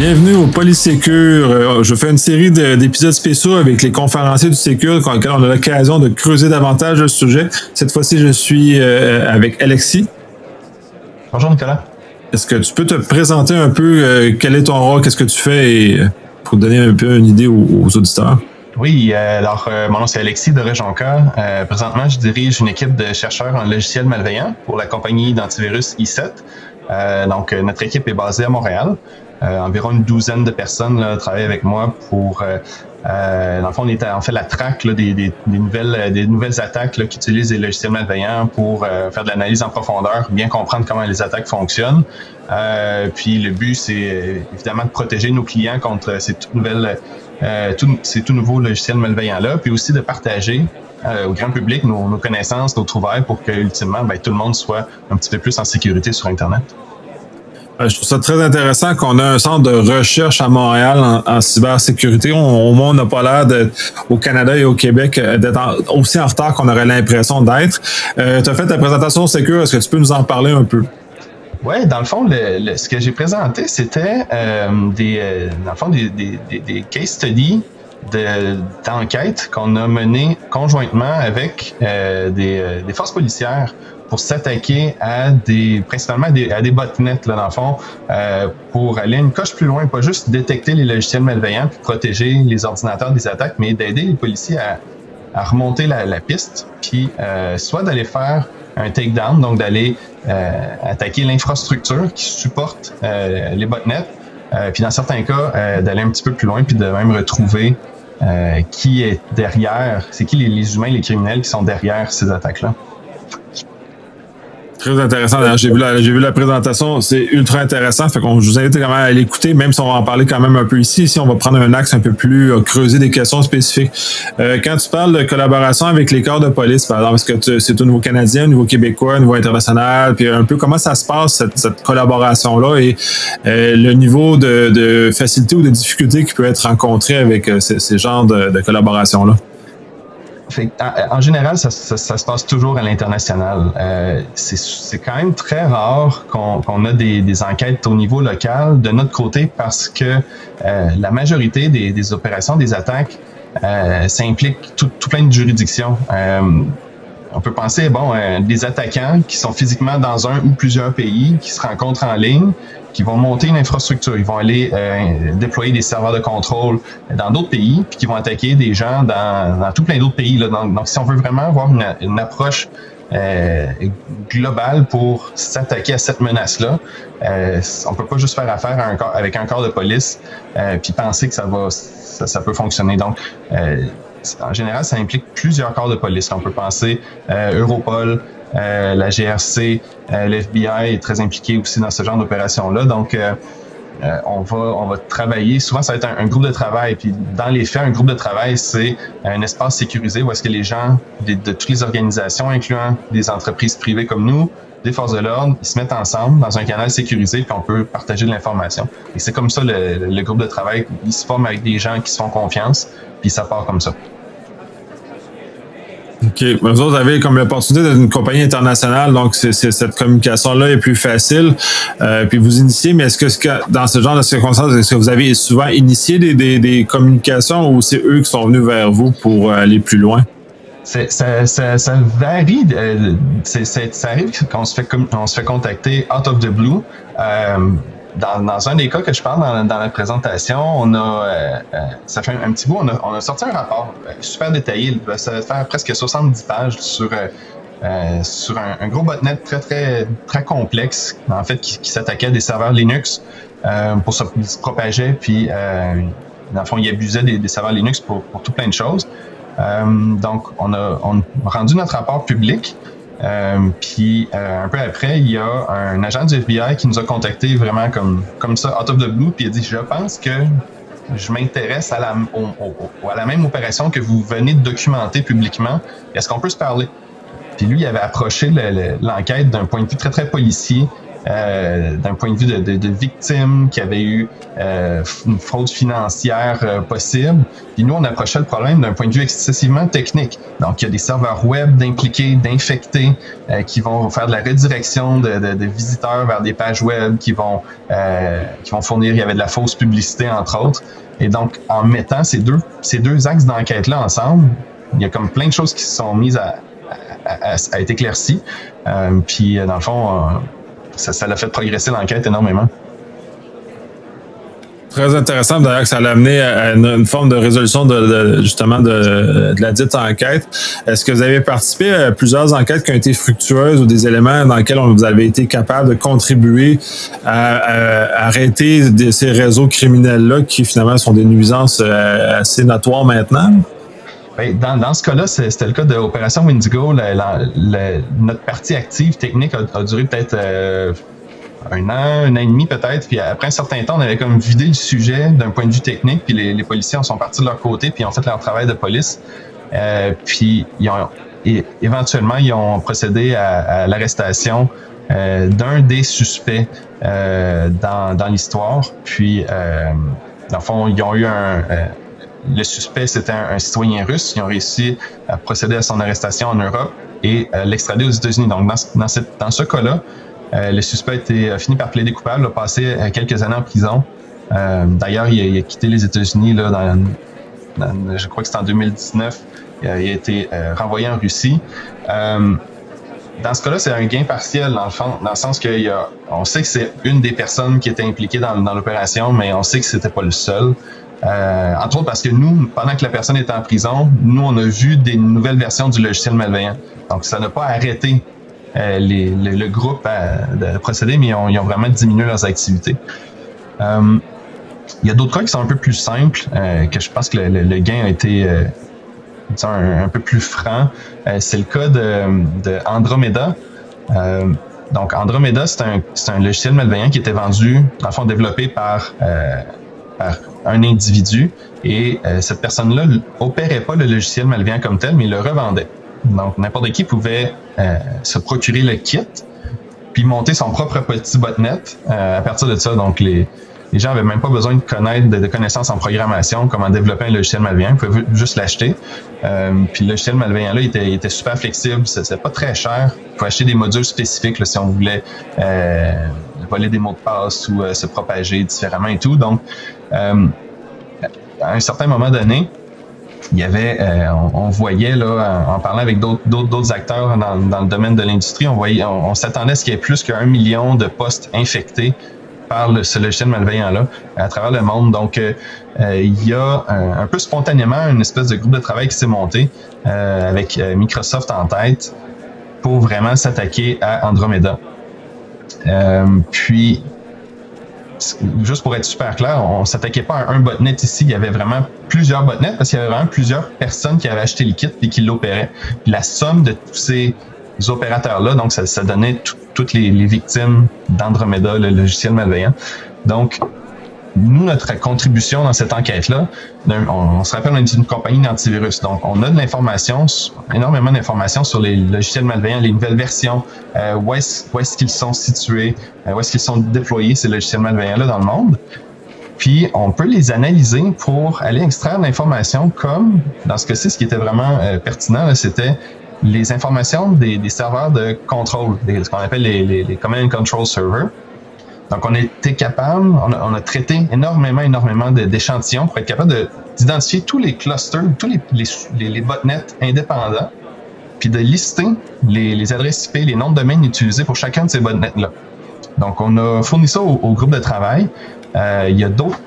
Bienvenue au Polysécure. Euh, je fais une série d'épisodes spéciaux avec les conférenciers du Sécure dans lesquels on a l'occasion de creuser davantage le sujet. Cette fois-ci, je suis euh, avec Alexis. Bonjour Nicolas. Est-ce que tu peux te présenter un peu euh, quel est ton rôle, qu'est-ce que tu fais et, pour donner un peu une idée aux, auditeurs? Oui, alors mon nom c'est Alexis de Rejonca. présentement, je dirige une équipe de chercheurs en logiciels malveillants pour la compagnie d'antivirus i7. donc, notre équipe est basée à Montréal. Euh, environ une douzaine de personnes là, travaillent avec moi pour euh, euh, dans le fond, on, est en fait la traque des, des, des, nouvelles, des nouvelles attaques là, qui utilisent des logiciels malveillants pour faire de l'analyse en profondeur, bien comprendre comment les attaques fonctionnent. Euh, puis le but, c'est évidemment de protéger nos clients contre ces toutes nouvelles, euh, tout, ces tout nouveaux logiciels malveillants-là, puis aussi de partager au grand public nos, nos, connaissances, nos trouvailles pour que ultimement, ben, tout le monde soit un petit peu plus en sécurité sur Internet. Euh, je trouve ça très intéressant qu'on a un centre de recherche à Montréal en, cybersécurité. au moins, on n'a pas l'air au Canada et au Québec euh, d'être aussi en retard qu'on aurait l'impression d'être. Euh, tu as fait ta présentation Secure. Est-ce que tu peux nous en parler un peu? Oui, dans le fond, ce que j'ai présenté, c'était des, dans le fond, des, des, des case studies d'enquête qu'on a menées conjointement avec des, des forces policières pour s'attaquer à des principalement à des, à des botnets là dans le fond euh, pour aller une coche plus loin, pas juste détecter les logiciels malveillants puis protéger les ordinateurs des attaques, mais d'aider les policiers à, à remonter la, la, piste, puis euh, soit d'aller faire un takedown, donc d'aller euh, attaquer l'infrastructure qui supporte euh, les botnets, euh, puis dans certains cas euh, d'aller un petit peu plus loin puis de même retrouver qui est derrière, c'est qui les, les humains, les criminels qui sont derrière ces attaques-là. Très intéressant. J'ai vu, la, vu la présentation, c'est ultra intéressant. Fait qu'on je vous invite quand même à l'écouter, même si on va en parler quand même un peu ici. Ici, on va prendre un axe un peu plus, euh, creuser des questions spécifiques. Euh, quand tu parles de collaboration avec les corps de police, par exemple, est-ce que c'est au niveau canadien, au niveau québécois, au niveau international, puis un peu comment ça se passe, cette, cette collaboration-là et euh, le niveau de, de, facilité ou de difficulté qui peut être rencontré avec ces, ces genres de, de collaboration-là? En général, ça, se passe toujours à l'international. Euh, c'est quand même très rare qu'on a des, enquêtes au niveau local de notre côté parce que euh, la majorité des, opérations, des attaques, euh, ça implique tout, plein de juridictions. on peut penser, bon, des attaquants qui sont physiquement dans un ou plusieurs pays, qui se rencontrent en ligne, qui vont monter une infrastructure, ils vont aller euh, déployer des serveurs de contrôle dans d'autres pays, puis qui vont attaquer des gens dans, dans tout plein d'autres pays. Là. Donc, si on veut vraiment avoir une, une approche euh, globale pour s'attaquer à cette menace-là, euh, on peut pas juste faire affaire un corps, avec un corps de police euh, puis penser que ça va, ça, peut fonctionner. Donc, euh, en général, ça implique plusieurs corps de police. On peut penser Europol, euh, la GRC, euh, l'FBI est très impliqué aussi dans ce genre d'opération-là. Donc, euh, on va on va travailler. Souvent, ça va être un, groupe de travail. Puis, dans les faits, un groupe de travail, c'est un espace sécurisé où est-ce que les gens de, toutes les organisations, incluant des entreprises privées comme nous, des forces de l'ordre, ils se mettent ensemble dans un canal sécurisé, puis on peut partager de l'information. Et c'est comme ça le, le, groupe de travail. Il se forme avec des gens qui se font confiance, puis ça part comme ça. OK. Vous avez comme l'opportunité d'être une compagnie internationale, donc c'est, cette communication-là est plus facile. Euh, puis vous initiez, mais est-ce que dans ce genre de circonstances, est-ce que vous avez souvent initié des, des, des communications ou c'est eux qui sont venus vers vous pour aller plus loin? Ça, ça, ça, varie. Euh, c'est, ça arrive qu'on se fait, on se fait contacter out of the blue. Euh, dans, dans, un des cas que je parle dans, dans la présentation, on a, euh, euh, ça fait un, petit bout, on a, on a, sorti un rapport euh, super détaillé, ça va faire presque 70 pages sur, euh, sur un, gros botnet très, très, très complexe, en fait, qui, qui s'attaquait à des serveurs Linux euh, pour se, propager, puis dans le fond, il abusait des, des serveurs Linux pour, pour tout plein de choses. donc, on a, on a rendu notre rapport public. Euh, puis euh, un peu après, il y a un agent du FBI qui nous a contacté vraiment comme, comme ça, out of the blue, puis il a dit Je pense que je m'intéresse à la, à la même opération que vous venez de documenter publiquement. Est-ce qu'on peut se parler? Puis lui, il avait approché l'enquête d'un point de vue très, très policier. D'un point de vue de, de, de victimes qui avaient eu une fraude financière possible. Puis nous, on approchait le problème d'un point de vue excessivement technique. Donc, il y a des serveurs web d'impliqués, d'infectés, qui vont faire de la redirection de, de, visiteurs vers des pages web, qui vont, qui vont fournir, il y avait de la fausse publicité, entre autres. Et donc, en mettant ces deux, ces deux axes d'enquête-là ensemble, il y a comme plein de choses qui se sont mises à, à, à, être éclaircies. Euh, puis, dans le fond, euh, ça, ça a fait progresser l'enquête énormément. Très intéressant d'ailleurs que ça l'a amené à une, forme de résolution de, justement de, la dite enquête. Est-ce que vous avez participé à plusieurs enquêtes qui ont été fructueuses ou des éléments dans lesquels vous avez été capable de contribuer à, arrêter ces réseaux criminels-là qui finalement sont des nuisances euh, assez notoires maintenant? Dans, dans, ce cas-là, c'était le cas de l'opération Windigo. notre partie active technique a, duré peut-être euh, un an, un an et demi peut-être. Puis après un certain temps, on avait comme vidé le sujet d'un point de vue technique. Puis les, policiers sont partis de leur côté, puis ont fait leur travail de police. Euh, puis ils ont, et éventuellement, ils ont procédé à, l'arrestation euh, d'un des suspects dans, dans l'histoire. Puis, dans le fond, ils ont eu un... Euh, le suspect, c'était un, citoyen russe. Ils ont réussi à procéder à son arrestation en Europe et l'extrader aux États-Unis. Donc, dans, dans, dans ce cas-là, euh, le suspect a, fini par plaider coupable, a passé euh, quelques années en prison. Euh, d'ailleurs, il, a quitté les États-Unis là, je crois que c'était en 2019. Il a, été renvoyé en Russie. dans ce cas-là, c'est un gain partiel dans le, fond, dans le sens qu'on sait que c'est une des personnes qui était impliquée dans, dans l'opération, mais on sait que c'était pas le seul. Euh, entre autres parce que nous, pendant que la personne était en prison, nous, on a vu des nouvelles versions du logiciel malveillant. Donc, ça n'a pas arrêté euh, les, le groupe de procéder, mais ils ont, ils ont, vraiment diminué leurs activités. Euh, il y a d'autres cas qui sont un peu plus simples, euh, que je pense que le, le, gain a été euh, un, un, peu plus franc. c'est le cas de, de Andromeda. donc, Andromeda, c'est un, un, logiciel malveillant qui était vendu, en fond, développé par, par un individu. Et cette personne-là opérait pas le logiciel malveillant comme tel, mais le revendait. Donc, n'importe qui pouvait euh, se procurer le kit, puis monter son propre petit botnet euh, à partir de ça. Donc, les, les gens avaient même pas besoin de connaître de, connaissances en programmation, comment développer un logiciel malveillant. Ils pouvaient juste l'acheter. Euh, puis le logiciel malveillant là, il était, il était super flexible. C'était pas très cher. Il faut acheter des modules spécifiques là, si on voulait euh, voler des mots de passe ou se propager différemment et tout. Donc, à un certain moment donné, il y avait, euh, on, voyait là, en, parlant avec d'autres acteurs dans, dans, le domaine de l'industrie, on voyait, on, s'attendait à ce qu'il y ait plus qu'un million de postes infectés par ce logiciel malveillant-là à travers le monde. Donc, euh, euh, il y a un, peu spontanément une espèce de groupe de travail qui s'est monté avec Microsoft en tête pour vraiment s'attaquer à Andromeda. puis, juste pour être super clair, on s'attaquait pas à un botnet ici. Il y avait vraiment plusieurs botnets parce qu'il y avait vraiment plusieurs personnes qui avaient acheté le kit et qui l'opéraient. La somme de tous ces opérateurs-là, donc ça, donnait toutes les, les victimes d'Andromeda, le logiciel malveillant. Donc, nous, notre contribution dans cette enquête-là, on, se rappelle, on est une compagnie d'antivirus. Donc, on a de l'information, énormément d'informations sur les logiciels malveillants, les nouvelles versions, euh, où est-ce qu'ils sont situés, euh, où est-ce qu'ils sont déployés, ces logiciels malveillants-là dans le monde. Puis, on peut les analyser pour aller extraire l'information comme, dans ce cas-ci, ce qui était vraiment euh, pertinent, c'était les informations des, serveurs de contrôle, ce qu'on appelle les, les, les Command and Control Servers. Donc, on a été capable, on a, traité énormément, énormément d'échantillons pour être capable d'identifier tous les clusters, tous les, les, botnets indépendants, puis de lister les, adresses IP, les noms de domaine utilisés pour chacun de ces botnets-là. Donc, on a fourni ça au, groupe de travail. Euh, il y a d'autres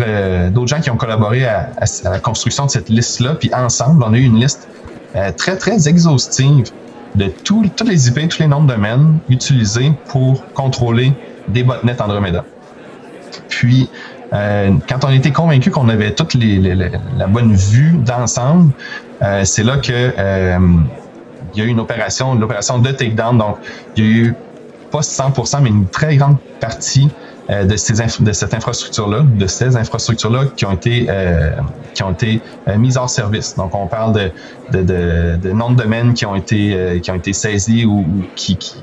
euh, d'autres gens qui ont collaboré à, la construction de cette liste-là, puis ensemble, on a eu une liste euh, très, très exhaustive de tous les IP, tous les noms de domaine utilisés pour contrôler des botnets Andromeda. Puis, euh, quand on était convaincu qu'on avait toute les, la bonne vue d'ensemble, euh, c'est là que euh, il y a eu une opération, l'opération de takedown. Donc, il y a eu pas 100%, mais une très grande partie euh, de, ces de cette infrastructure-là, de ces infrastructures-là qui ont été euh, qui ont été euh, mises hors service. Donc, on parle de, de, de, de noms de domaines qui ont été qui ont été saisis ou, ou qui, qui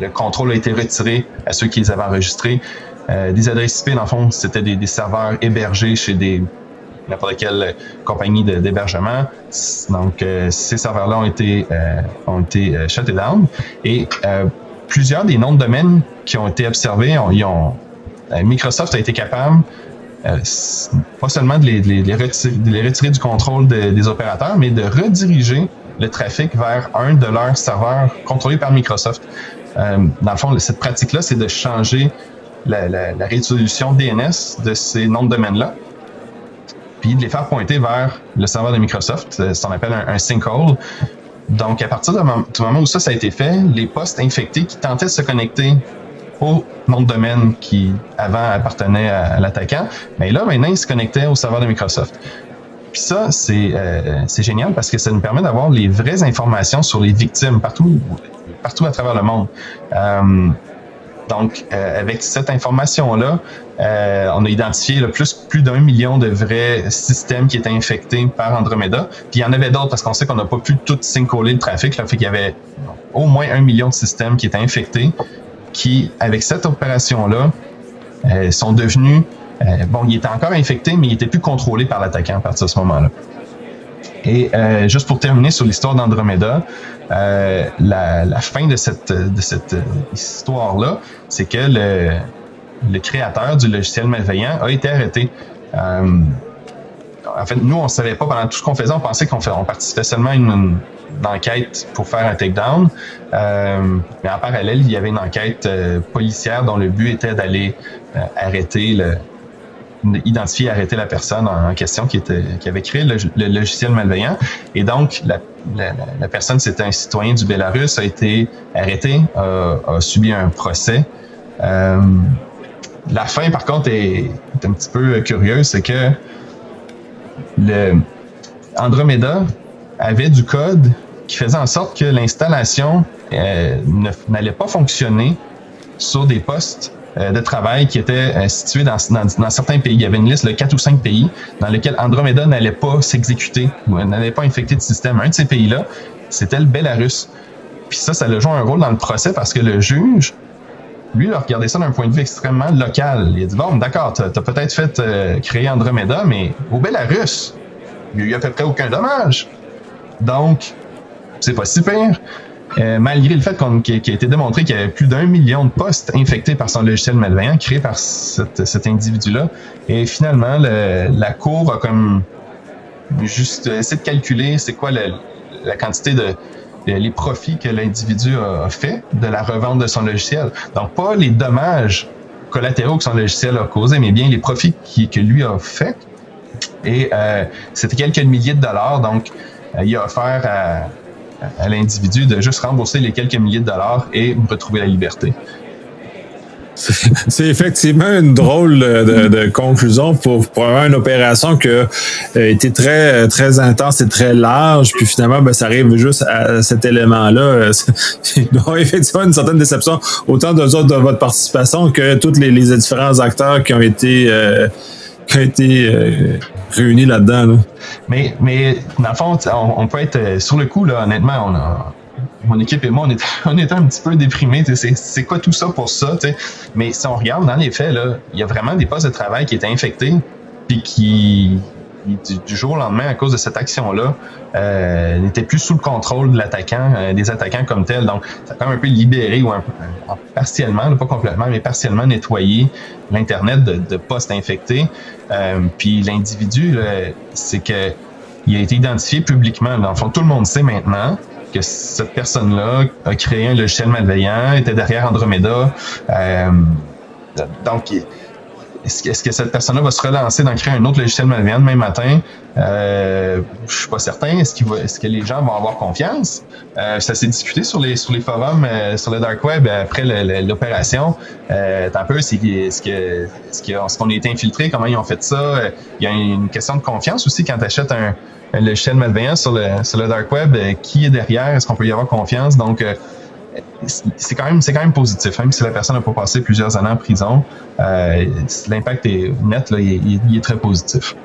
le contrôle a été retiré à ceux qui les avaient enregistrés. des adresses IP, dans le fond, c'était des, serveurs hébergés chez des n'importe quelle compagnie d'hébergement. Donc, euh, ces serveurs-là ont été, euh, ont été euh, shut down. Et plusieurs des noms de domaines qui ont été observés, ont, Microsoft a été capable pas seulement de les, retirer, du contrôle des opérateurs, mais de rediriger le trafic vers un de leurs serveurs contrôlés par Microsoft. Dans le fond, cette pratique-là, c'est de changer la, résolution DNS de ces noms de domaines-là de les faire pointer vers le serveur de Microsoft. C'est ce qu'on appelle un, sinkhole. Donc, à partir du moment où ça, a été fait, les postes infectés qui tentaient de se connecter au nom de domaine qui avant appartenait à, l'attaquant, mais là, maintenant, ils se connectaient au serveur de Microsoft. Puis ça, c'est euh, génial parce que ça nous permet d'avoir les vraies informations sur les victimes partout, partout à travers le monde. Euh, donc, euh, avec cette information-là, euh, on a identifié plus, plus d'un million de vrais systèmes qui étaient infectés par Andromeda. Puis il y en avait d'autres parce qu'on sait qu'on n'a pas pu tout syncoler le trafic. Là, fait qu'il y avait au moins un million de systèmes qui étaient infectés, qui, avec cette opération-là, sont devenus bon, ils étaient encore infectés, mais ils étaient plus contrôlés par l'attaquant à partir de ce moment-là. Et euh, juste pour terminer sur l'histoire d'Andromeda, euh, la, fin de cette, histoire-là, c'est que le, créateur du logiciel malveillant a été arrêté. Euh, en fait, nous, on ne savait pas pendant tout ce qu'on faisait, on pensait qu'on on participait seulement à une, enquête pour faire un takedown. mais en parallèle, il y avait une enquête policière dont le but était d'aller arrêter le, identifier et arrêter la personne en, question qui, était, qui avait créé le, logiciel malveillant. Et donc, la, la, personne, c'était un citoyen du Bélarus, a été arrêté, a, subi un procès. Euh, la fin, par contre, est, un petit peu curieuse, c'est que le Andromeda avait du code qui faisait en sorte que l'installation euh, n'allait pas fonctionner sur des postes euh, de travail qui était euh, situé dans, certains pays. Il y avait une liste de quatre ou cinq pays dans lesquels Andromeda n'allait pas s'exécuter ou n'allait pas infecter de système. Un de ces pays-là, c'était le Belarus. Puis ça, ça a joué un rôle dans le procès parce que le juge, lui, il a regardé ça d'un point de vue extrêmement local. Il a dit, bon, d'accord, tu as, peut-être fait euh, créer Andromeda, mais au Belarus, il n'y a eu à peu près aucun dommage. Donc, c'est pas si pire. Euh, malgré le fait qu'il a été démontré qu'il y avait plus d'un million de postes infectés par son logiciel malveillant créé par cet individu-là. Et finalement, la Cour a comme juste essayé de calculer c'est quoi la quantité de, les profits que l'individu a, fait de la revente de son logiciel. Donc, pas les dommages collatéraux que son logiciel a causé, mais bien les profits que lui a fait. Et euh, c'était quelques milliers de dollars. Donc, euh, il a offert à à l'individu de juste rembourser les quelques milliers de dollars et retrouver la liberté. C'est effectivement une drôle de, conclusion pour, pour, une opération qui a euh, été très, très intense et très large, puis finalement, ben, ça arrive juste à cet élément-là. Il doit effectivement une certaine déception, autant de, de votre participation que tous les, différents acteurs qui ont été, euh, qui ont été euh, réunis là-dedans. Là. Mais, mais dans le fond, on, peut être euh, sur le coup, là, honnêtement, on a, mon équipe et moi, on était, on un petit peu déprimés. C'est quoi tout ça pour ça? Mais si on regarde dans les faits, il y a vraiment des postes de travail qui étaient infectés puis qui, du, jour au lendemain, à cause de cette action-là, euh, n'était plus sous le contrôle de l'attaquant, euh, des attaquants comme tel. Donc, ça a quand même un peu libéré, ou un, partiellement, pas complètement, mais partiellement nettoyé l'Internet de, de postes infectés. Euh, puis l'individu, c'est que il a été identifié publiquement. Dans le fond, tout le monde sait maintenant que cette personne-là a créé un logiciel malveillant, était derrière Andromeda. Euh, donc, est-ce que, cette personne-là va se relancer d'en créer un autre logiciel malveillant demain matin? Euh, je suis pas certain. Est-ce, est que les gens vont avoir confiance? Euh, ça s'est discuté sur les sur les forums, euh, sur le dark web après l'opération. Euh, un peu, est-ce que est-ce qu'on été infiltré? Comment ils ont fait ça? Il y a une question de confiance aussi quand tu achètes un, logiciel malveillant sur le sur le dark web. qui est derrière? Est-ce qu'on peut y avoir confiance? Donc c'est quand même c'est quand même positif même si la personne n'a pas passé plusieurs années en prison euh, l'impact est net là, il, est très positif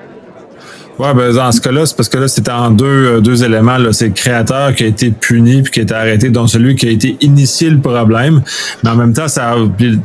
Ouais, ben dans ce cas-là, c'est parce que là, c'était en deux, euh, deux éléments. C'est le créateur qui a été puni puis qui a été arrêté, donc celui qui a été initié le problème. Mais en même temps, ça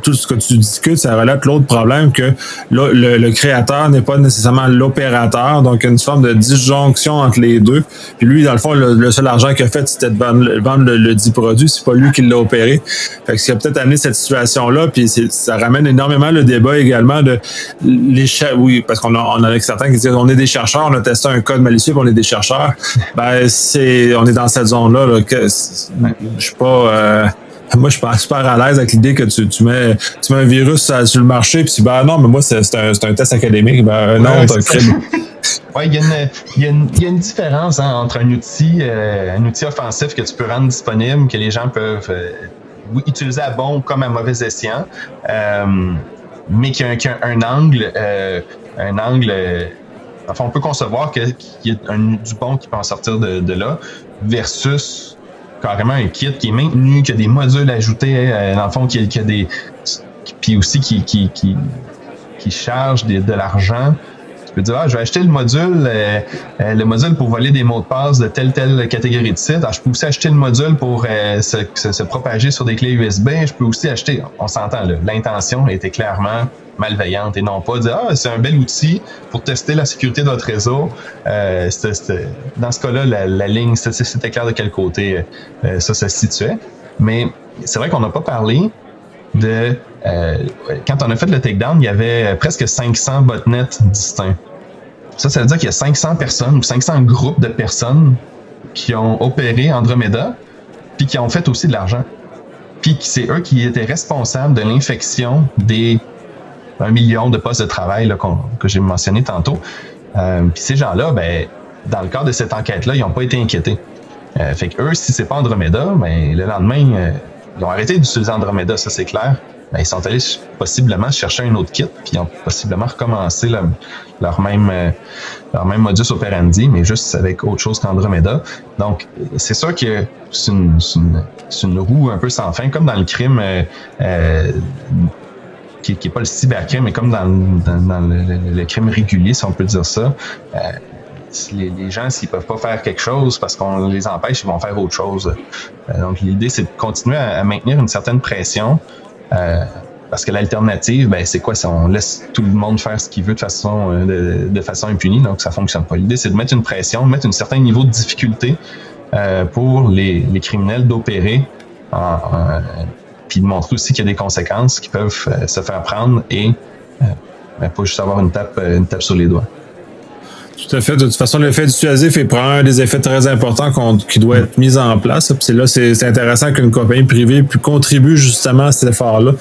tout ce que tu discutes, ça relate l'autre problème que le, le, créateur n'est pas nécessairement l'opérateur, donc il y a une forme de disjonction entre les deux. Puis lui, dans le fond, le, seul argent qu'il a fait, c'était de vendre, le, dit produit. C'est pas lui qui l'a opéré. Fait que ce qui a peut-être amené cette situation-là, puis ça ramène énormément le débat également de les oui, parce qu'on a, on a certains qui disent on est des chercheurs on a testé un code malicieux, on est des chercheurs. Ben, c'est, on est dans cette zone-là. que je suis pas. Euh, moi, je suis super à l'aise avec l'idée que tu, tu, mets, tu mets un virus sur le marché, puis ben non, mais moi, c'est, un, un, test académique. Ben non, t'as Oui, il y, y, y, a une différence hein, entre un outil, euh, un outil offensif que tu peux rendre disponible, que les gens peuvent euh, utiliser à bon comme à mauvais escient, euh, mais qui a, a, un angle, un angle Enfin, on peut concevoir qu'il y ait un, du bon qui peut en sortir de, là, versus carrément un kit qui est maintenu, qui a des modules ajoutés, euh, dans le fond, qui, a des. Puis aussi qui, charge de l'argent peux dire, ah, je vais acheter le module, euh, euh, le module pour voler des mots de passe de telle telle catégorie de site. Ah, je peux aussi acheter le module pour euh, se, propager sur des clés USB. Je peux aussi acheter, on s'entend l'intention était clairement malveillante et non pas dire ah c'est un bel outil pour tester la sécurité de votre réseau. dans ce cas-là, la, ligne, c'était clair de quel côté ça se situait. Mais c'est vrai qu'on n'a pas parlé de quand on a fait le takedown, il y avait presque 500 botnets distincts. Ça, ça veut dire qu'il y a 500 personnes ou 500 groupes de personnes qui ont opéré Andromeda, puis qui ont fait aussi de l'argent. Puis c'est eux qui étaient responsables de l'infection des 1 million de postes de travail là, que j'ai mentionné tantôt. Euh, puis ces gens-là, ben, dans le cadre de cette enquête-là, ils n'ont pas été inquiétés. Euh, fait que eux, si c'est pas Andromeda, ben, le lendemain, euh, ils ont arrêté d'utiliser Andromeda, ça c'est clair ben, ils sont allés possiblement chercher un autre kit, puis ils ont possiblement recommencé leur même euh, leur même modus operandi, mais juste avec autre chose qu'Andromeda. Donc, c'est sûr que c'est une, une, une, roue un peu sans fin, comme dans le crime euh, euh qui n'est pas le cybercrime, mais comme dans, dans, le, crime régulier, si on peut dire ça. Euh, les, les, gens, s'ils peuvent pas faire quelque chose parce qu'on les empêche, ils vont faire autre chose. Euh, donc, l'idée, c'est de continuer à, maintenir une certaine pression euh, parce que l'alternative, ben, c'est quoi? On laisse tout le monde faire ce qu'il veut de façon, euh, de, façon impunie, donc ça fonctionne pas. L'idée, c'est de mettre une pression, de mettre un certain niveau de difficulté euh, pour les, les criminels d'opérer, puis de montrer aussi qu'il y a des conséquences qui peuvent se faire prendre et ben, pas juste avoir une tape, une tape sur les doigts. Tout à fait. De toute façon, l'effet dissuasif est probablement un des effets très importants qui doit être mis en place. Puis là, c'est intéressant qu'une compagnie privée puisse contribuer justement à cet effort-là,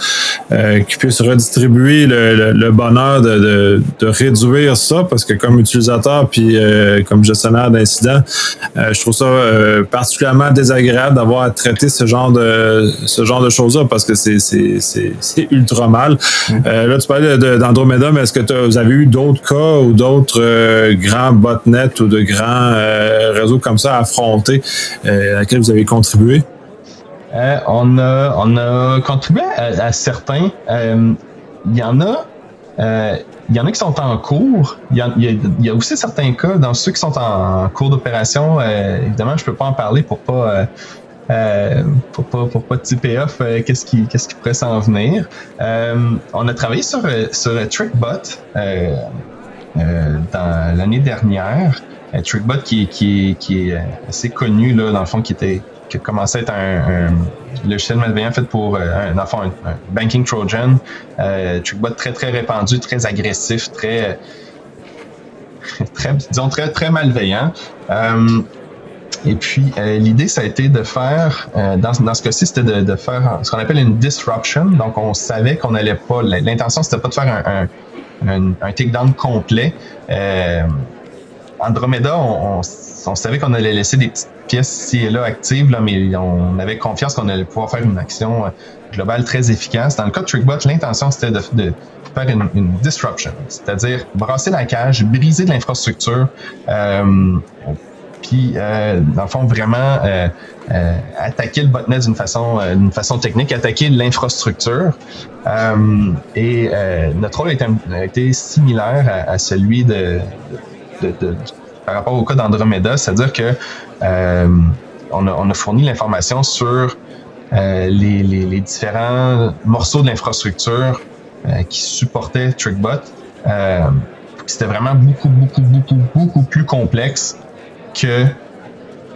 euh, qui puisse redistribuer le, bonheur de, réduire ça, parce que comme utilisateur puis euh, comme gestionnaire d'incidents, euh, je trouve ça euh, particulièrement désagréable d'avoir à traiter ce genre de ce genre de choses-là, parce que c'est ultra mal. Mm. là, tu parlais d'Andromeda, mais est-ce que vous avez eu d'autres cas ou d'autres grands botnets ou de grands euh, réseaux comme ça à affronter euh, à laquelle vous avez contribué? Euh, on, a, on a contribué à, certains. Il y en a. il y en a qui sont en cours. Il y, a, aussi certains cas dans ceux qui sont en, cours d'opération. évidemment, je peux pas en parler pour pas pour pas pour pas off qu'est-ce qui qu'est-ce qui pourrait s'en venir. on a travaillé sur sur TrickBot dans l'année dernière. Euh, TrickBot qui, est assez connu là, dans le fond, qui était qui a commencé à être un, un logiciel malveillant fait pour euh, un, enfant, un, banking trojan. Euh, TrickBot très très répandu, très agressif, très très disons très très malveillant. Euh, et puis l'idée ça a été de faire dans, dans ce cas-ci c'était de, faire ce qu'on appelle une disruption. Donc on savait qu'on n'allait pas l'intention c'était pas de faire un, un, un takedown complet. Euh, Andromeda, on, savait qu'on allait laisser des petites pièces ici et là actives, là, mais on avait confiance qu'on allait pouvoir faire une action euh, globale très efficace. Dans le cas de TrickBot, l'intention c'était de, faire une, disruption, c'est-à-dire brasser la cage, briser de l'infrastructure, euh, puis euh, dans le fond vraiment euh, euh, attaquer le botnet d'une façon d'une façon technique, attaquer l'infrastructure. et notre rôle a été, similaire à, celui de, par rapport au cas d'Andromeda, c'est-à-dire que on, a, fourni l'information sur les, différents morceaux de l'infrastructure qui supportaient TrickBot. C'était vraiment beaucoup, beaucoup, beaucoup, beaucoup plus complexe que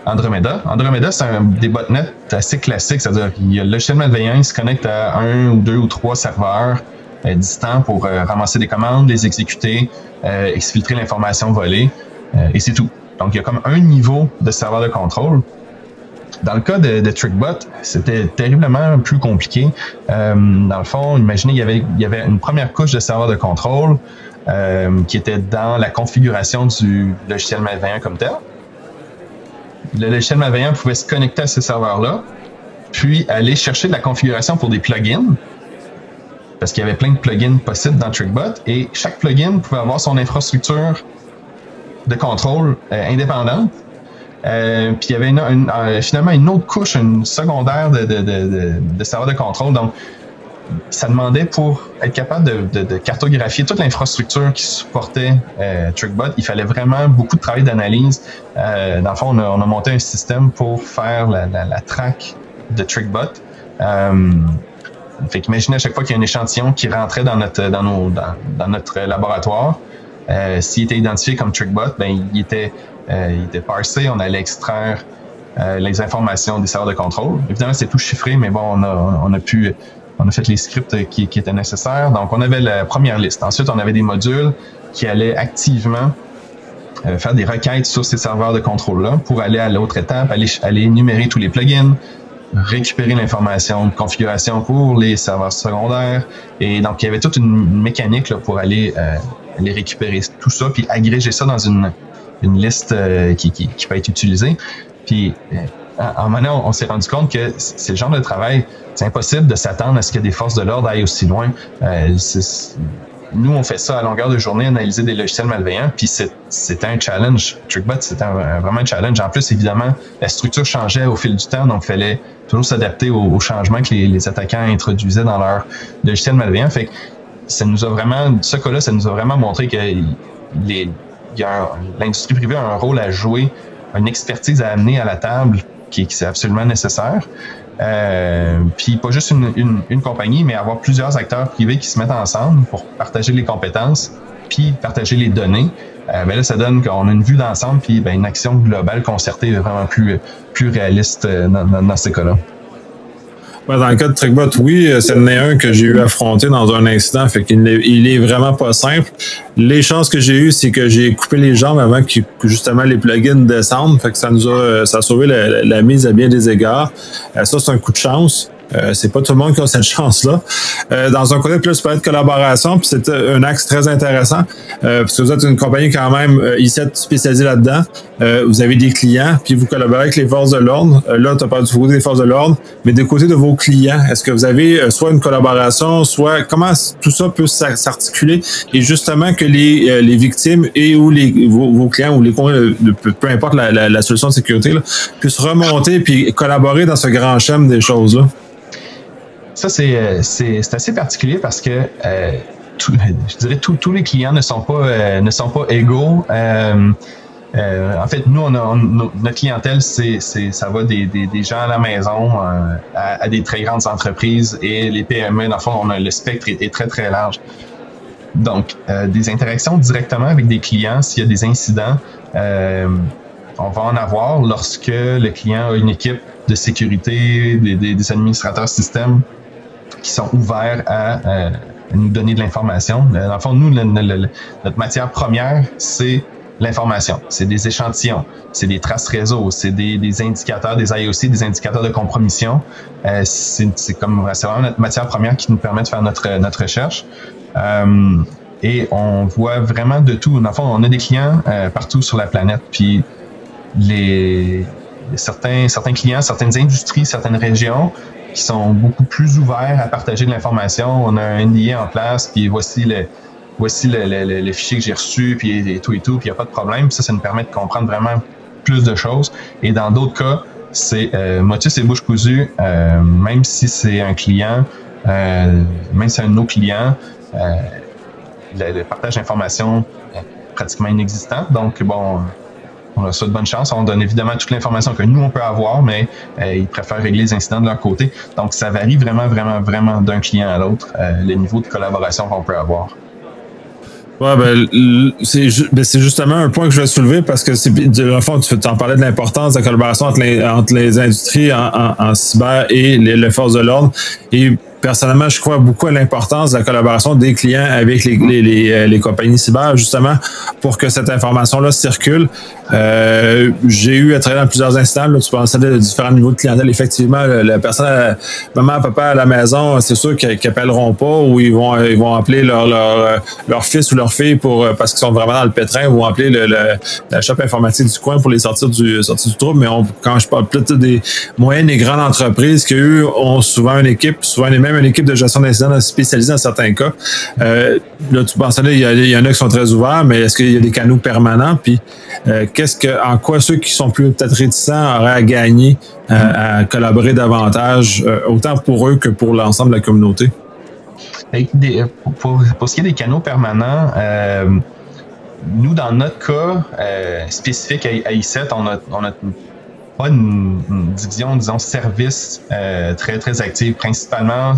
Andromeda. Andromeda, c'est un des botnets assez classiques, c'est-à-dire qu'il y a le logiciel malveillant, il se connecte à un ou deux ou trois serveurs euh, distants pour euh, ramasser des commandes, les exécuter, euh, exfiltrer l'information volée, et c'est tout. Donc, il y a comme un niveau de serveur de contrôle. Dans le cas de, TrickBot, c'était terriblement plus compliqué. dans le fond, imaginez, il il y avait une première couche de serveur de contrôle qui était dans la configuration du logiciel malveillant comme tel le logiciel malveillant pouvait se connecter à ces serveurs-là, puis aller chercher de la configuration pour des plugins, parce qu'il y avait plein de plugins possibles dans TrickBot, et chaque plugin pouvait avoir son infrastructure de contrôle euh, indépendante. Euh, puis il y avait euh, finalement une autre couche, une secondaire de, de, de, de serveurs de contrôle. Ça demandait pour être capable de, cartographier toute l'infrastructure qui supportait euh, TrickBot, il fallait vraiment beaucoup de travail d'analyse. Euh, dans le fond, on a, monté un système pour faire la, track de TrickBot. Euh, fait qu'imaginez à chaque fois qu'il y a un échantillon qui rentrait dans notre dans notre laboratoire, euh, s'il était identifié comme TrickBot, ben il était il était parsé, on allait extraire les informations des serveurs de contrôle. Évidemment, c'est tout chiffré, mais bon, on a, on a pu on a fait les scripts qui, étaient nécessaires. Donc, on avait la première liste. Ensuite, on avait des modules qui allaient activement euh, faire des requêtes sur ces serveurs de contrôle-là pour aller à l'autre étape, aller, énumérer tous les plugins, récupérer l'information de configuration pour les serveurs secondaires. Et donc, il y avait toute une mécanique pour aller, euh, aller récupérer tout ça, puis agréger ça dans une, liste euh, qui, peut être utilisée. En maintenant, on s'est rendu compte que c'est le genre de travail c'est impossible de s'attendre à ce que des forces de l'ordre aillent aussi loin. Euh, nous, on fait ça à longueur de journée, analyser des logiciels malveillants, puis c'était un challenge. TrickBot, c'était vraiment un challenge. En plus, évidemment, la structure changeait au fil du temps, donc il fallait toujours s'adapter aux, changements que les, attaquants introduisaient dans leur logiciel malveillant. Fait que ça nous a vraiment, ce cas-là, ça nous a vraiment montré que l'industrie privée a un rôle à jouer, une expertise à amener à la table qui, qui est absolument nécessaire. Euh, puis pas juste une, une, compagnie, mais avoir plusieurs acteurs privés qui se mettent ensemble pour partager les compétences, puis partager les données. Euh, ben là, ça donne qu'on a une vue d'ensemble, puis ben, une action globale concertée vraiment plus, plus réaliste euh, dans, dans ces cas-là dans le cas de Trickbot, oui, euh, c'est le un que j'ai eu affronté dans un incident, fait qu'il est, il est vraiment pas simple. Les chances que j'ai eues, c'est que j'ai coupé les jambes avant que justement les plugins descendent, fait que ça nous a, euh, ça a sauvé la mise à bien des égards. Euh, ça, c'est un coup de chance. Euh, c'est pas tout le monde qui a cette chance-là. Euh, dans un côté plus peut être collaboration, puis c'est un axe très intéressant, euh, parce que vous êtes une compagnie quand même ici spécialisée là-dedans. Vous avez des clients, puis vous collaborez avec les forces de l'ordre. là, tu as pas du côté des forces de l'ordre, mais des côtés de vos clients, est-ce que vous avez soit une collaboration, soit comment tout ça peut s'articuler et justement que les, les victimes et ou les vos, clients ou les peu, peu importe la, solution de sécurité là, puissent remonter puis collaborer dans ce grand champ des choses là. Ça, euh, c'est assez particulier parce que euh, je dirais tous les clients ne sont pas, euh, ne sont pas égaux. En fait, nous, on a, notre clientèle, c'est, ça va des, des, gens à la maison à, des très grandes entreprises et les PME, dans le fond, on a, le spectre est, très, très large. Donc, des interactions directement avec des clients, s'il y a des incidents, on va en avoir lorsque le client a une équipe de sécurité, des, des administrateurs système qui sont ouverts à, euh, nous donner de l'information. Euh, dans le fond, nous, notre matière première, c'est l'information. C'est des échantillons, c'est des traces réseau, c'est des, des, indicateurs, des IOC, des indicateurs de compromission. Euh, c'est comme c'est vraiment notre matière première qui nous permet de faire notre, notre recherche. Euh, et on voit vraiment de tout. Dans fond, on a des clients euh, partout sur la planète. Puis les certains, certains clients, certaines industries, certaines régions qui sont beaucoup plus ouverts à partager de l'information. On a un NDA en place, puis voici le, voici le, le, le fichier que j'ai reçu, puis et tout et tout, puis il n'y a pas de problème. ça, ça nous permet de comprendre vraiment plus de choses. Et dans d'autres cas, c'est euh, motus et bouche cousue, euh, même si c'est un client, euh, même si c'est un de nos clients, euh, le, partage d'informations pratiquement inexistant. Donc, bon, on a ça de bonne chance. On donne évidemment toute l'information que nous, on peut avoir, mais ils préfèrent régler les incidents de leur côté. Donc, ça varie vraiment, vraiment, vraiment d'un client à l'autre, le niveau de collaboration qu'on peut avoir. Ouais, ben, ben, c'est justement un point que je vais soulever parce que c'est de fond, tu en parlais de l'importance de la collaboration entre les, entre les industries en, en, cyber et les, forces de l'ordre. Personnellement, je crois beaucoup à l'importance de la collaboration des clients avec les, les, les, euh, les compagnies cyber, justement, pour que cette information-là circule. Euh, j'ai eu à travailler dans plusieurs instants. Là, tu pensais de différents niveaux de clientèle. Effectivement, la personne, euh, maman, papa à la maison, c'est sûr qu'ils n'appelleront pas ou ils vont, ils vont appeler leur, leur, leur fils ou leur fille pour parce qu'ils sont vraiment dans le pétrin ou appeler le, la shop informatique du coin pour les sortir du, sortir du trouble. Mais on, quand je parle plus des moyennes et grandes entreprises qui, eux, ont souvent une équipe, souvent les mêmes une équipe de gestion d'incidents spécialisée dans certains cas. Euh, là, tu pensais, il y, en a qui sont très ouverts, mais est-ce qu'il y a des canaux permanents? Puis, euh, qu'est-ce que, en quoi ceux qui sont plus peut-être réticents auraient à gagner à collaborer davantage, euh, autant pour eux que pour l'ensemble de la communauté? pour, ce qui est des canaux permanents, nous, dans notre cas spécifique à, I7, on a, on a pas une, division, disons, service euh, très, très active. Principalement,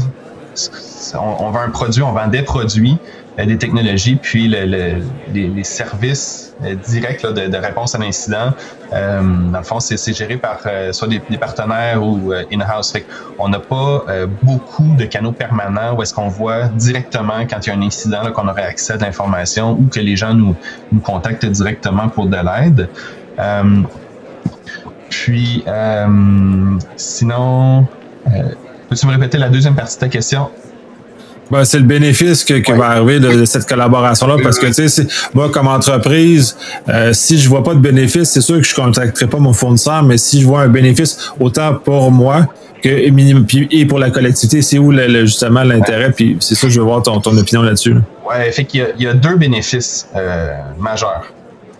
on, vend un produit, on vend des produits, euh, des technologies, puis les, services euh, directs de, réponse à l'incident. dans le fond, c'est géré par soit des, partenaires ou in-house. On n'a pas beaucoup de canaux permanents où est-ce qu'on voit directement quand il y a un incident qu'on aurait accès à l'information ou que les gens nous, nous contactent directement pour de l'aide. Puis, euh, sinon, euh, peux-tu me répéter la deuxième partie de ta question? Ben, c'est le bénéfice que, va arriver de, cette collaboration-là parce que, tu sais, moi, comme entreprise, euh, si je vois pas de bénéfice, c'est sûr que je contacterai pas mon fournisseur, mais si je vois un bénéfice autant pour moi que et pour la collectivité, c'est où justement l'intérêt, puis c'est ça que je veux voir ton, opinion là-dessus. Ouais, fait qu'il y, a deux bénéfices majeurs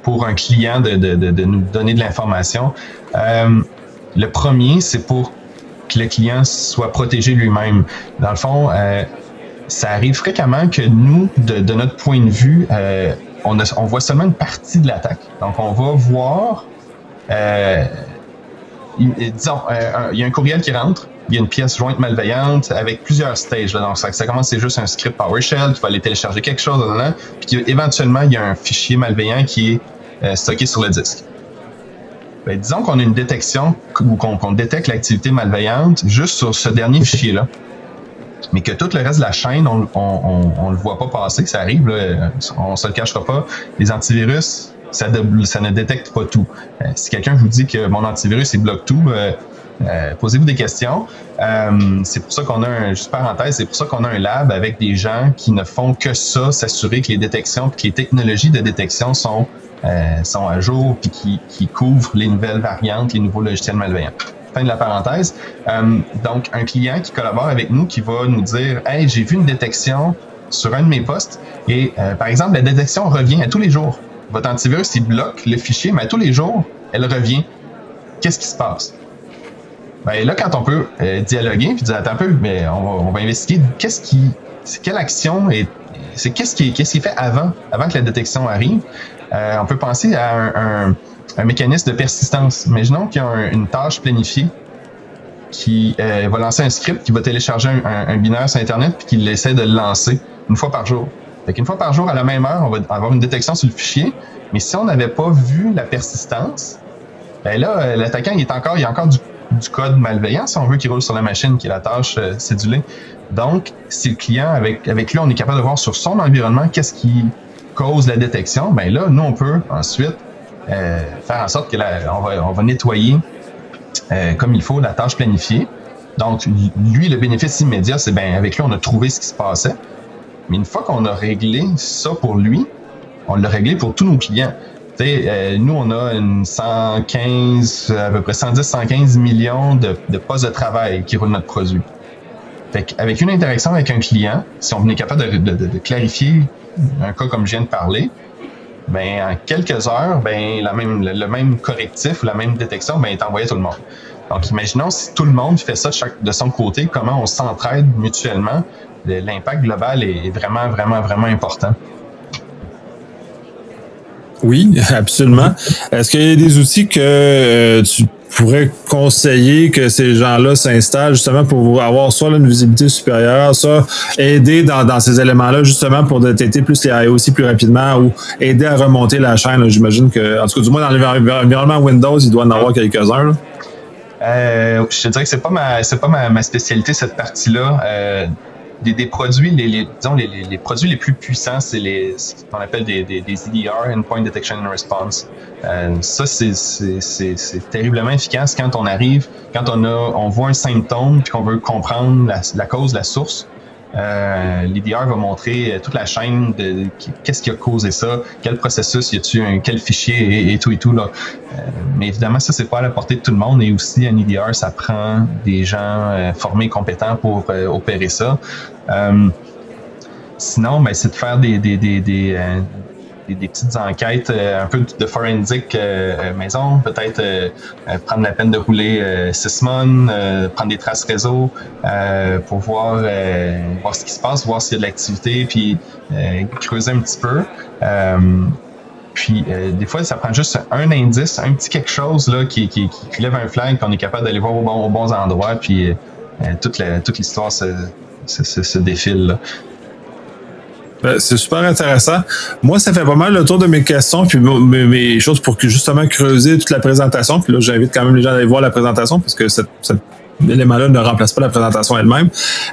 pour un client de, de nous donner de l'information. Euh, le premier, c'est pour que le client soit protégé lui-même. Dans le fond, euh, ça arrive fréquemment que nous, de, notre point de vue, euh, on, voit seulement une partie de l'attaque. Donc, on va voir, disons, il y a un courriel qui rentre, il y a une pièce jointe malveillante avec plusieurs stages. Donc, ça, ça commence, c'est juste un script PowerShell qui va aller télécharger quelque chose, là, puis éventuellement, il y a un fichier malveillant qui est stocké sur le disque. Ben, disons qu'on a une détection ou qu'on détecte l'activité malveillante juste sur ce dernier fichier-là. Mais que tout le reste de la chaîne, on, on, le voit pas passer, ça arrive, là, on se le cachera pas. Les antivirus, ça, ça ne détecte pas tout. Euh, si quelqu'un vous dit que mon antivirus il bloque tout, euh, euh, posez-vous des questions. c'est pour ça qu'on a un, juste parenthèse, c'est pour ça qu'on a un lab avec des gens qui ne font que ça, s'assurer que les détections, que les technologies de détection sont euh, sont à jour puis qui, couvrent les nouvelles variantes, les nouveaux logiciels malveillants. Fin de la parenthèse. Euh, donc, un client qui collabore avec nous qui va nous dire Hey, j'ai vu une détection sur un de mes postes et euh, par exemple, la détection revient à tous les jours. Votre antivirus, il bloque le fichier, mais à tous les jours, elle revient. Qu'est-ce qui se passe? Ben, là, quand on peut dialoguer puis dire Attends un peu, mais on va, on va investiguer qu'est-ce qui. C'est quelle action et c'est qu'est-ce qui, qu'est-ce qui est fait avant, avant que la détection arrive. Euh, on peut penser à un, mécanisme de persistance. Imaginons qu'il y a une tâche planifiée qui euh, va lancer un script qui va télécharger un, binaire sur Internet puis qui essaie de le lancer une fois par jour. Fait qu'une fois par jour, à la même heure, on va avoir une détection sur le fichier. Mais si on n'avait pas vu la persistance, ben là, euh, l'attaquant, il est encore, il y a encore du, code malveillant, si on veut, qui roule sur la machine, qui est la tâche cédulée. Donc, si le client, avec, avec lui, on est capable de voir sur son environnement qu'est-ce qui, cause la détection, ben là, nous, on peut ensuite euh, faire en sorte que on, va, on va nettoyer euh, comme il faut la tâche planifiée. Donc, lui, le bénéfice immédiat, c'est ben avec lui, on a trouvé ce qui se passait. Mais une fois qu'on a réglé ça pour lui, on l'a réglé pour tous nos clients. Euh, nous, on a une 115, à peu près 110, 115 millions de, postes de travail qui roulent notre produit. Avec une interaction avec un client, si on est capable de, clarifier un cas comme je viens de parler, ben, en quelques heures, ben, le, même correctif, la même détection ben, est envoyé à tout le monde. Donc, imaginons si tout le monde fait ça de, son côté, comment on s'entraide mutuellement. L'impact global est vraiment, vraiment, vraiment important. Oui, absolument. Est-ce qu'il y a des outils que euh, tu pourrais conseiller que ces gens-là s'installent justement pour avoir soit une visibilité supérieure, soit aider dans, ces éléments-là justement pour détecter plus les IOC plus rapidement ou aider à remonter la chaîne? J'imagine que, en tout cas, du moins dans l'environnement Windows, il doit en avoir quelques-uns. Euh, je te dirais que c'est pas ma c'est pas ma, spécialité cette partie-là. Euh, des, produits, les, disons, les, les, produits les plus puissants, c'est les, ce qu'on appelle des, des, des EDR, Endpoint Detection and Response. Euh, ça, c'est terriblement efficace quand on arrive, quand on a, on voit un symptôme puis qu'on veut comprendre la, la cause, la source. Euh, L'IDR va montrer euh, toute la chaîne de qu'est-ce qui a causé ça, quel processus y a-tu, quel fichier et, tout et tout là. Euh, mais évidemment, ça c'est pas à la portée de tout le monde et aussi un IDR, ça prend des gens euh, formés, compétents pour opérer ça. Sinon, ben, c'est de faire des, des, des, des des, petites enquêtes, euh, un peu de forensic euh, euh, maison, peut-être prendre la peine de rouler Sysmon, prendre des traces réseau pour voir, voir ce qui se passe, voir s'il y a de l'activité, puis creuser un petit peu. Puis des fois, ça prend juste un indice, un petit quelque chose là qui, qui, lève un flag, qu'on est capable d'aller voir au bons endroits, puis toute l'histoire se, se, se, défile. Là. Ben, c'est super intéressant. Moi, ça fait pas mal le tour de mes questions, puis mes, choses pour que justement creuser toute la présentation. Puis là, j'invite quand même les gens à aller voir la présentation parce que cet élément-là ne remplace pas la présentation elle-même.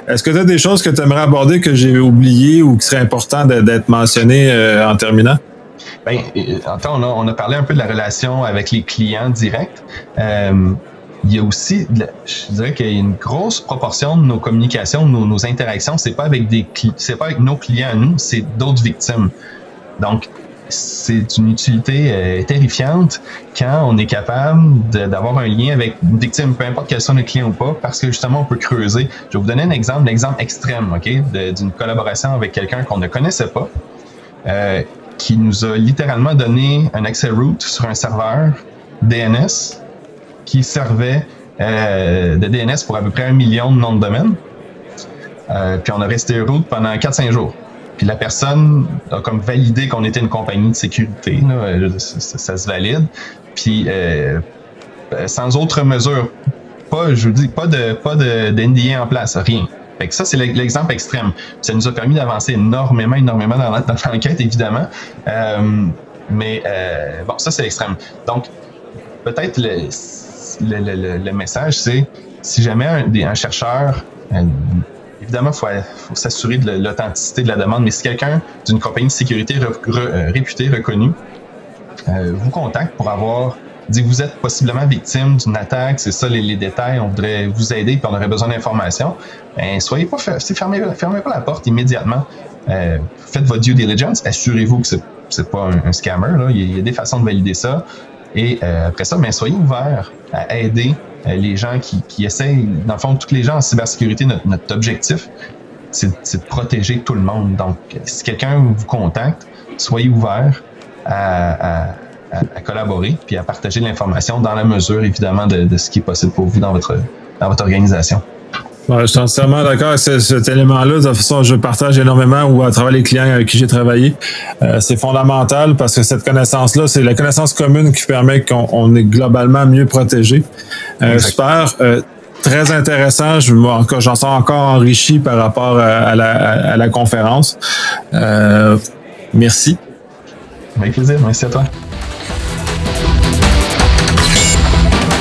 Est-ce que tu as des choses que tu aimerais aborder que j'ai oubliées ou qui seraient importantes d'être mentionnées euh, en terminant? Bien, on a, on a parlé un peu de la relation avec les clients directs. Euh, il y a aussi, je dirais qu'il y a une grosse proportion de nos communications, de nos, interactions, c'est pas avec des, c'est pas avec nos clients à nous, c'est d'autres victimes. Donc, c'est une utilité euh, terrifiante quand on est capable d'avoir un lien avec une victime, peu importe quel soit notre client ou pas, parce que justement, on peut creuser. Je vais vous donner un exemple, l'exemple extrême, OK, d'une collaboration avec quelqu'un qu'on ne connaissait pas, euh, qui nous a littéralement donné un accès root sur un serveur DNS qui servait euh, de DNS pour à peu près un million de noms de domaine. Euh, puis on a resté route pendant 4-5 jours. Puis la personne a comme validé qu'on était une compagnie de sécurité, là, ça, se valide. Puis euh, sans autre mesure, pas, je vous dis, pas de pas de d'NDA en place, rien. Fait que ça, c'est l'exemple extrême. Ça nous a permis d'avancer énormément, énormément dans l'enquête, évidemment. Euh, mais euh, bon, ça, c'est l'extrême. Donc, peut-être le, le, message, c'est si jamais un, chercheur, euh, évidemment, il faut, s'assurer de l'authenticité de la demande, mais si quelqu'un d'une compagnie de sécurité euh, réputée, reconnue, euh, vous contacte pour avoir dit vous êtes possiblement victime d'une attaque, c'est ça les, détails, on voudrait vous aider puis on aurait besoin d'informations, ben, soyez pas fermez, pas la porte immédiatement. faites votre due diligence, assurez-vous que c'est c'est pas un, scammer. Il, y a, des façons de valider ça. Et euh, après ça, ben, soyez ouverts à aider euh, les gens qui, qui essayent, dans le fond, tous les gens en cybersécurité, notre, notre objectif, c'est de protéger tout le monde. Donc, si quelqu'un vous contacte, soyez ouverts à, à, à, collaborer puis à partager l'information dans la mesure, évidemment, de, de, ce qui est possible pour vous dans votre, dans votre organisation je suis entièrement d'accord avec cet élément-là. De toute façon, je partage énormément ou à travers les clients avec qui j'ai travaillé. Euh, c'est fondamental parce que cette connaissance-là, c'est la connaissance commune qui permet qu'on est globalement mieux protégé. Euh, super. Euh, très intéressant. Je, j'en sors encore enrichi par rapport à, la, à la, conférence. merci. Avec plaisir. Merci à toi.